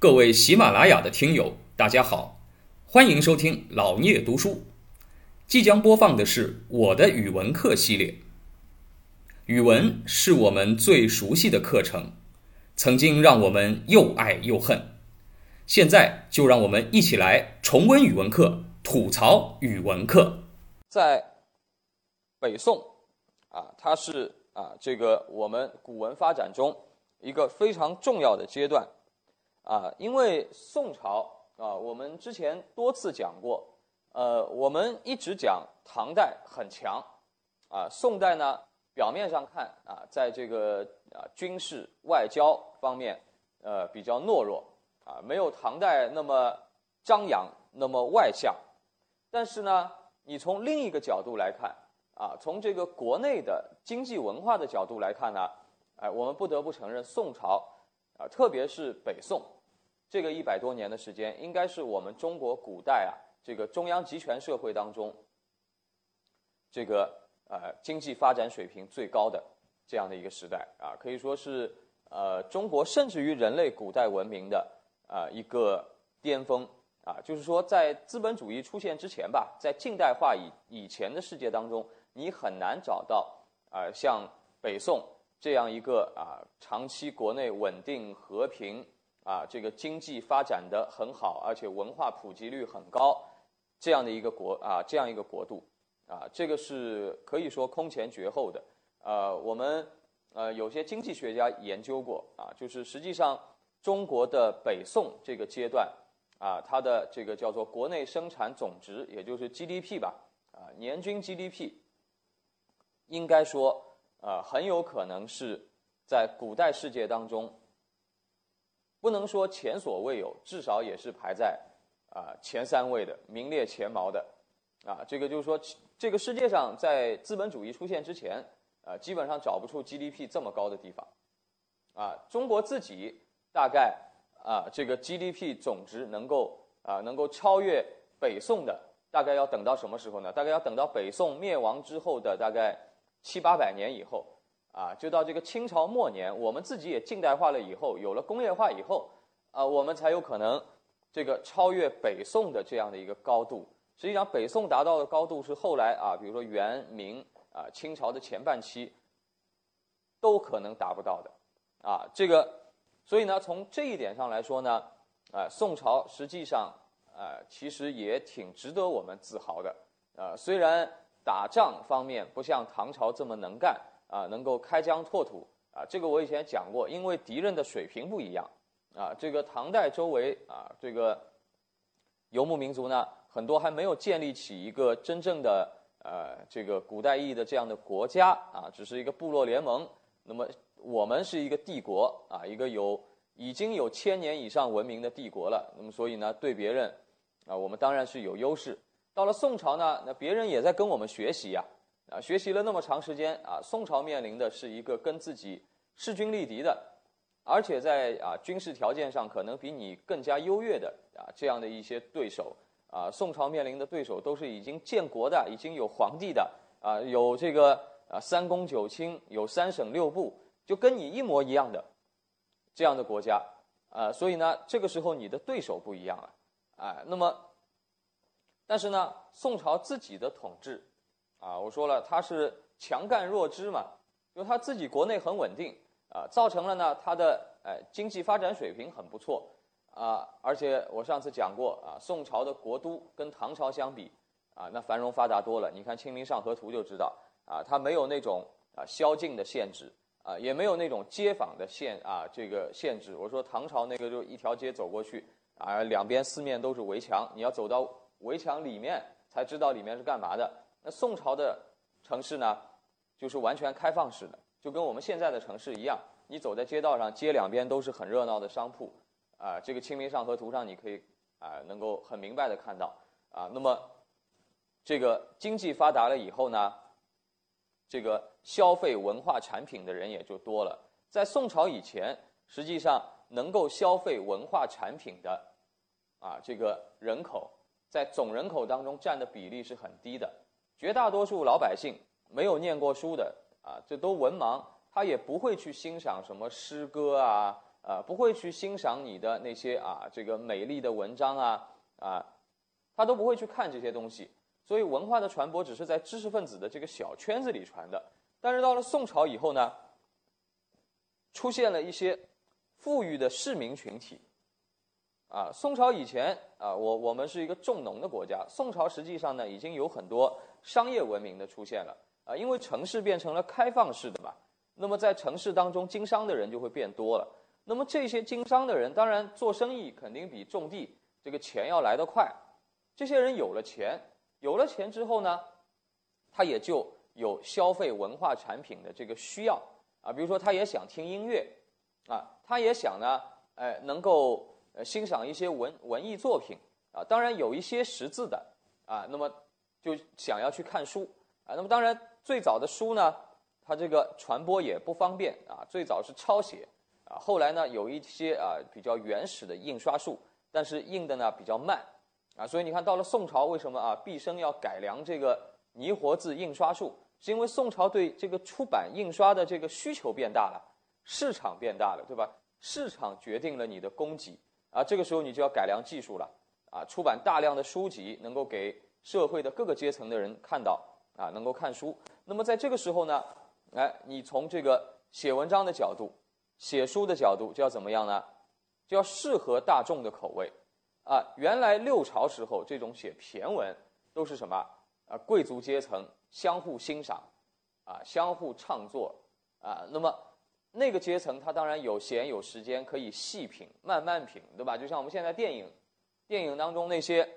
各位喜马拉雅的听友，大家好，欢迎收听老聂读书。即将播放的是我的语文课系列。语文是我们最熟悉的课程，曾经让我们又爱又恨。现在就让我们一起来重温语文课，吐槽语文课。在北宋啊，它是啊这个我们古文发展中一个非常重要的阶段啊，因为宋朝啊，我们之前多次讲过，呃，我们一直讲唐代很强啊，宋代呢。表面上看啊，在这个啊军事外交方面，呃比较懦弱啊，没有唐代那么张扬，那么外向。但是呢，你从另一个角度来看啊，从这个国内的经济文化的角度来看呢，哎，我们不得不承认，宋朝啊，特别是北宋这个一百多年的时间，应该是我们中国古代啊这个中央集权社会当中这个。呃，经济发展水平最高的这样的一个时代啊，可以说是呃中国甚至于人类古代文明的啊一个巅峰啊。就是说，在资本主义出现之前吧，在近代化以以前的世界当中，你很难找到啊像北宋这样一个啊长期国内稳定和平啊这个经济发展的很好，而且文化普及率很高这样的一个国啊这样一个国度。啊，这个是可以说空前绝后的。呃，我们呃有些经济学家研究过啊，就是实际上中国的北宋这个阶段啊，它的这个叫做国内生产总值，也就是 GDP 吧，啊，年均 GDP，应该说呃很有可能是在古代世界当中，不能说前所未有，至少也是排在啊前三位的，名列前茅的。啊，这个就是说。这个世界上，在资本主义出现之前，啊，基本上找不出 GDP 这么高的地方，啊，中国自己大概啊，这个 GDP 总值能够啊，能够超越北宋的，大概要等到什么时候呢？大概要等到北宋灭亡之后的大概七八百年以后，啊，就到这个清朝末年，我们自己也近代化了以后，有了工业化以后，啊，我们才有可能这个超越北宋的这样的一个高度。实际上，北宋达到的高度是后来啊，比如说元明啊、清朝的前半期都可能达不到的，啊，这个，所以呢，从这一点上来说呢，啊，宋朝实际上啊，其实也挺值得我们自豪的，啊，虽然打仗方面不像唐朝这么能干啊，能够开疆拓土啊，这个我以前讲过，因为敌人的水平不一样，啊，这个唐代周围啊，这个游牧民族呢。很多还没有建立起一个真正的呃这个古代意义的这样的国家啊，只是一个部落联盟。那么我们是一个帝国啊，一个有已经有千年以上文明的帝国了。那么所以呢，对别人啊，我们当然是有优势。到了宋朝呢，那别人也在跟我们学习呀，啊学习了那么长时间啊，宋朝面临的是一个跟自己势均力敌的，而且在啊军事条件上可能比你更加优越的啊这样的一些对手。啊，宋朝面临的对手都是已经建国的，已经有皇帝的，啊，有这个啊三公九卿，有三省六部，就跟你一模一样的这样的国家，啊，所以呢，这个时候你的对手不一样了，啊，那么，但是呢，宋朝自己的统治，啊，我说了，他是强干弱支嘛，就他自己国内很稳定，啊，造成了呢，他的哎经济发展水平很不错。啊，而且我上次讲过啊，宋朝的国都跟唐朝相比，啊，那繁荣发达多了。你看《清明上河图》就知道，啊，它没有那种啊宵禁的限制，啊，也没有那种街坊的限啊这个限制。我说唐朝那个就一条街走过去，啊，两边四面都是围墙，你要走到围墙里面才知道里面是干嘛的。宋朝的城市呢，就是完全开放式的，就跟我们现在的城市一样，你走在街道上，街两边都是很热闹的商铺。啊，这个《清明上河图》上你可以啊，能够很明白的看到啊。那么，这个经济发达了以后呢，这个消费文化产品的人也就多了。在宋朝以前，实际上能够消费文化产品的啊，这个人口在总人口当中占的比例是很低的。绝大多数老百姓没有念过书的啊，这都文盲，他也不会去欣赏什么诗歌啊。呃，不会去欣赏你的那些啊这个美丽的文章啊啊，他都不会去看这些东西。所以文化的传播只是在知识分子的这个小圈子里传的。但是到了宋朝以后呢，出现了一些富裕的市民群体。啊，宋朝以前啊，我我们是一个重农的国家。宋朝实际上呢，已经有很多商业文明的出现了啊，因为城市变成了开放式的嘛。那么在城市当中经商的人就会变多了。那么这些经商的人，当然做生意肯定比种地这个钱要来得快。这些人有了钱，有了钱之后呢，他也就有消费文化产品的这个需要啊。比如说，他也想听音乐啊，他也想呢，哎，能够。呃，欣赏一些文文艺作品啊，当然有一些识字的啊，那么就想要去看书啊。那么当然，最早的书呢，它这个传播也不方便啊。最早是抄写啊，后来呢有一些啊比较原始的印刷术，但是印的呢比较慢啊。所以你看到了宋朝，为什么啊毕生要改良这个泥活字印刷术？是因为宋朝对这个出版印刷的这个需求变大了，市场变大了，对吧？市场决定了你的供给。啊，这个时候你就要改良技术了，啊，出版大量的书籍，能够给社会的各个阶层的人看到，啊，能够看书。那么在这个时候呢，哎，你从这个写文章的角度，写书的角度就要怎么样呢？就要适合大众的口味，啊，原来六朝时候这种写骈文都是什么？啊，贵族阶层相互欣赏，啊，相互创作，啊，那么。那个阶层，他当然有闲有时间可以细品、慢慢品，对吧？就像我们现在电影，电影当中那些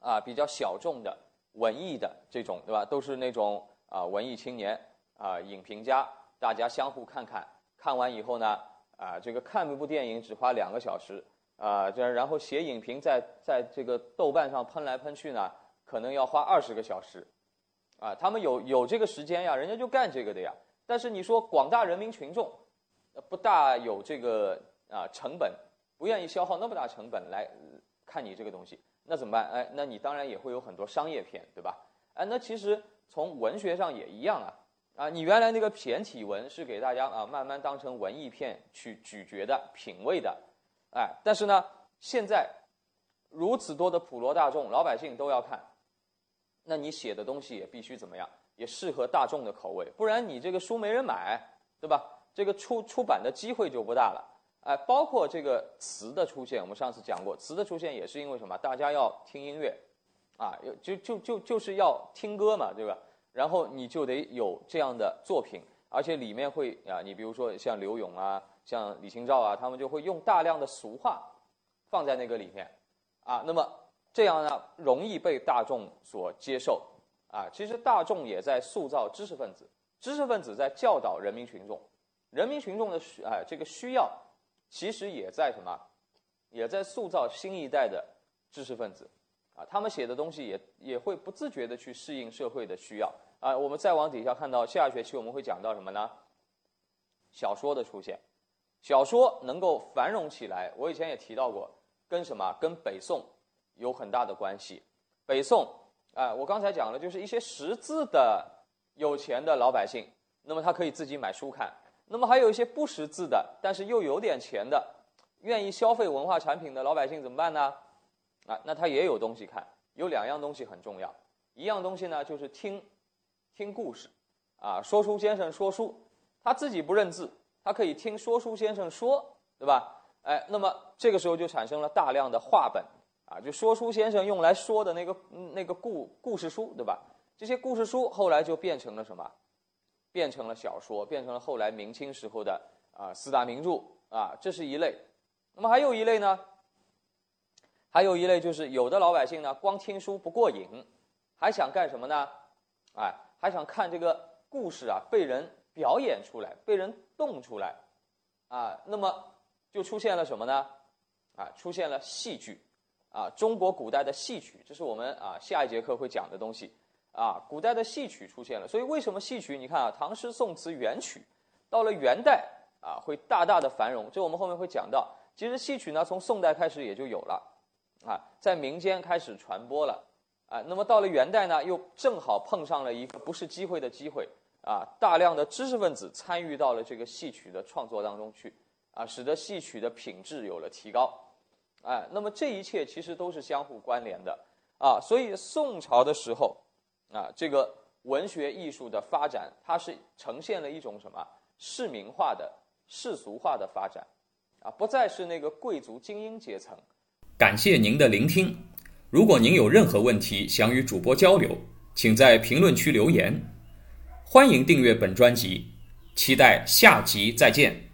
啊比较小众的文艺的这种，对吧？都是那种啊文艺青年啊影评家，大家相互看看，看完以后呢，啊这个看一部电影只花两个小时啊，这然后写影评在在这个豆瓣上喷来喷去呢，可能要花二十个小时，啊，他们有有这个时间呀，人家就干这个的呀。但是你说广大人民群众，不大有这个啊成本，不愿意消耗那么大成本来看你这个东西，那怎么办？哎，那你当然也会有很多商业片，对吧？哎，那其实从文学上也一样啊，啊，你原来那个骈体文是给大家啊慢慢当成文艺片去咀嚼的、品味的，哎，但是呢，现在如此多的普罗大众、老百姓都要看，那你写的东西也必须怎么样？也适合大众的口味，不然你这个书没人买，对吧？这个出出版的机会就不大了。哎，包括这个词的出现，我们上次讲过，词的出现也是因为什么？大家要听音乐，啊，就就就就是要听歌嘛，对吧？然后你就得有这样的作品，而且里面会啊，你比如说像刘永啊，像李清照啊，他们就会用大量的俗话放在那个里面，啊，那么这样呢，容易被大众所接受。啊，其实大众也在塑造知识分子，知识分子在教导人民群众，人民群众的需啊这个需要，其实也在什么，也在塑造新一代的知识分子，啊，他们写的东西也也会不自觉的去适应社会的需要啊。我们再往底下看到，下学期我们会讲到什么呢？小说的出现，小说能够繁荣起来，我以前也提到过，跟什么？跟北宋有很大的关系，北宋。啊，我刚才讲了，就是一些识字的有钱的老百姓，那么他可以自己买书看；那么还有一些不识字的，但是又有点钱的，愿意消费文化产品的老百姓怎么办呢？啊，那他也有东西看。有两样东西很重要，一样东西呢就是听，听故事，啊，说书先生说书，他自己不认字，他可以听说书先生说，对吧？哎，那么这个时候就产生了大量的话本。啊，就说书先生用来说的那个那个故故事书，对吧？这些故事书后来就变成了什么？变成了小说，变成了后来明清时候的啊四大名著啊，这是一类。那么还有一类呢？还有一类就是有的老百姓呢，光听书不过瘾，还想干什么呢？哎，还想看这个故事啊被人表演出来，被人动出来啊。那么就出现了什么呢？啊，出现了戏剧。啊，中国古代的戏曲，这是我们啊下一节课会讲的东西。啊，古代的戏曲出现了，所以为什么戏曲？你看啊，唐诗宋词元曲，到了元代啊，会大大的繁荣。这我们后面会讲到。其实戏曲呢，从宋代开始也就有了，啊，在民间开始传播了。啊，那么到了元代呢，又正好碰上了一个不是机会的机会。啊，大量的知识分子参与到了这个戏曲的创作当中去。啊，使得戏曲的品质有了提高，哎，那么这一切其实都是相互关联的啊。所以宋朝的时候啊，这个文学艺术的发展，它是呈现了一种什么市民化的、世俗化的发展啊，不再是那个贵族精英阶层。感谢您的聆听。如果您有任何问题想与主播交流，请在评论区留言。欢迎订阅本专辑，期待下集再见。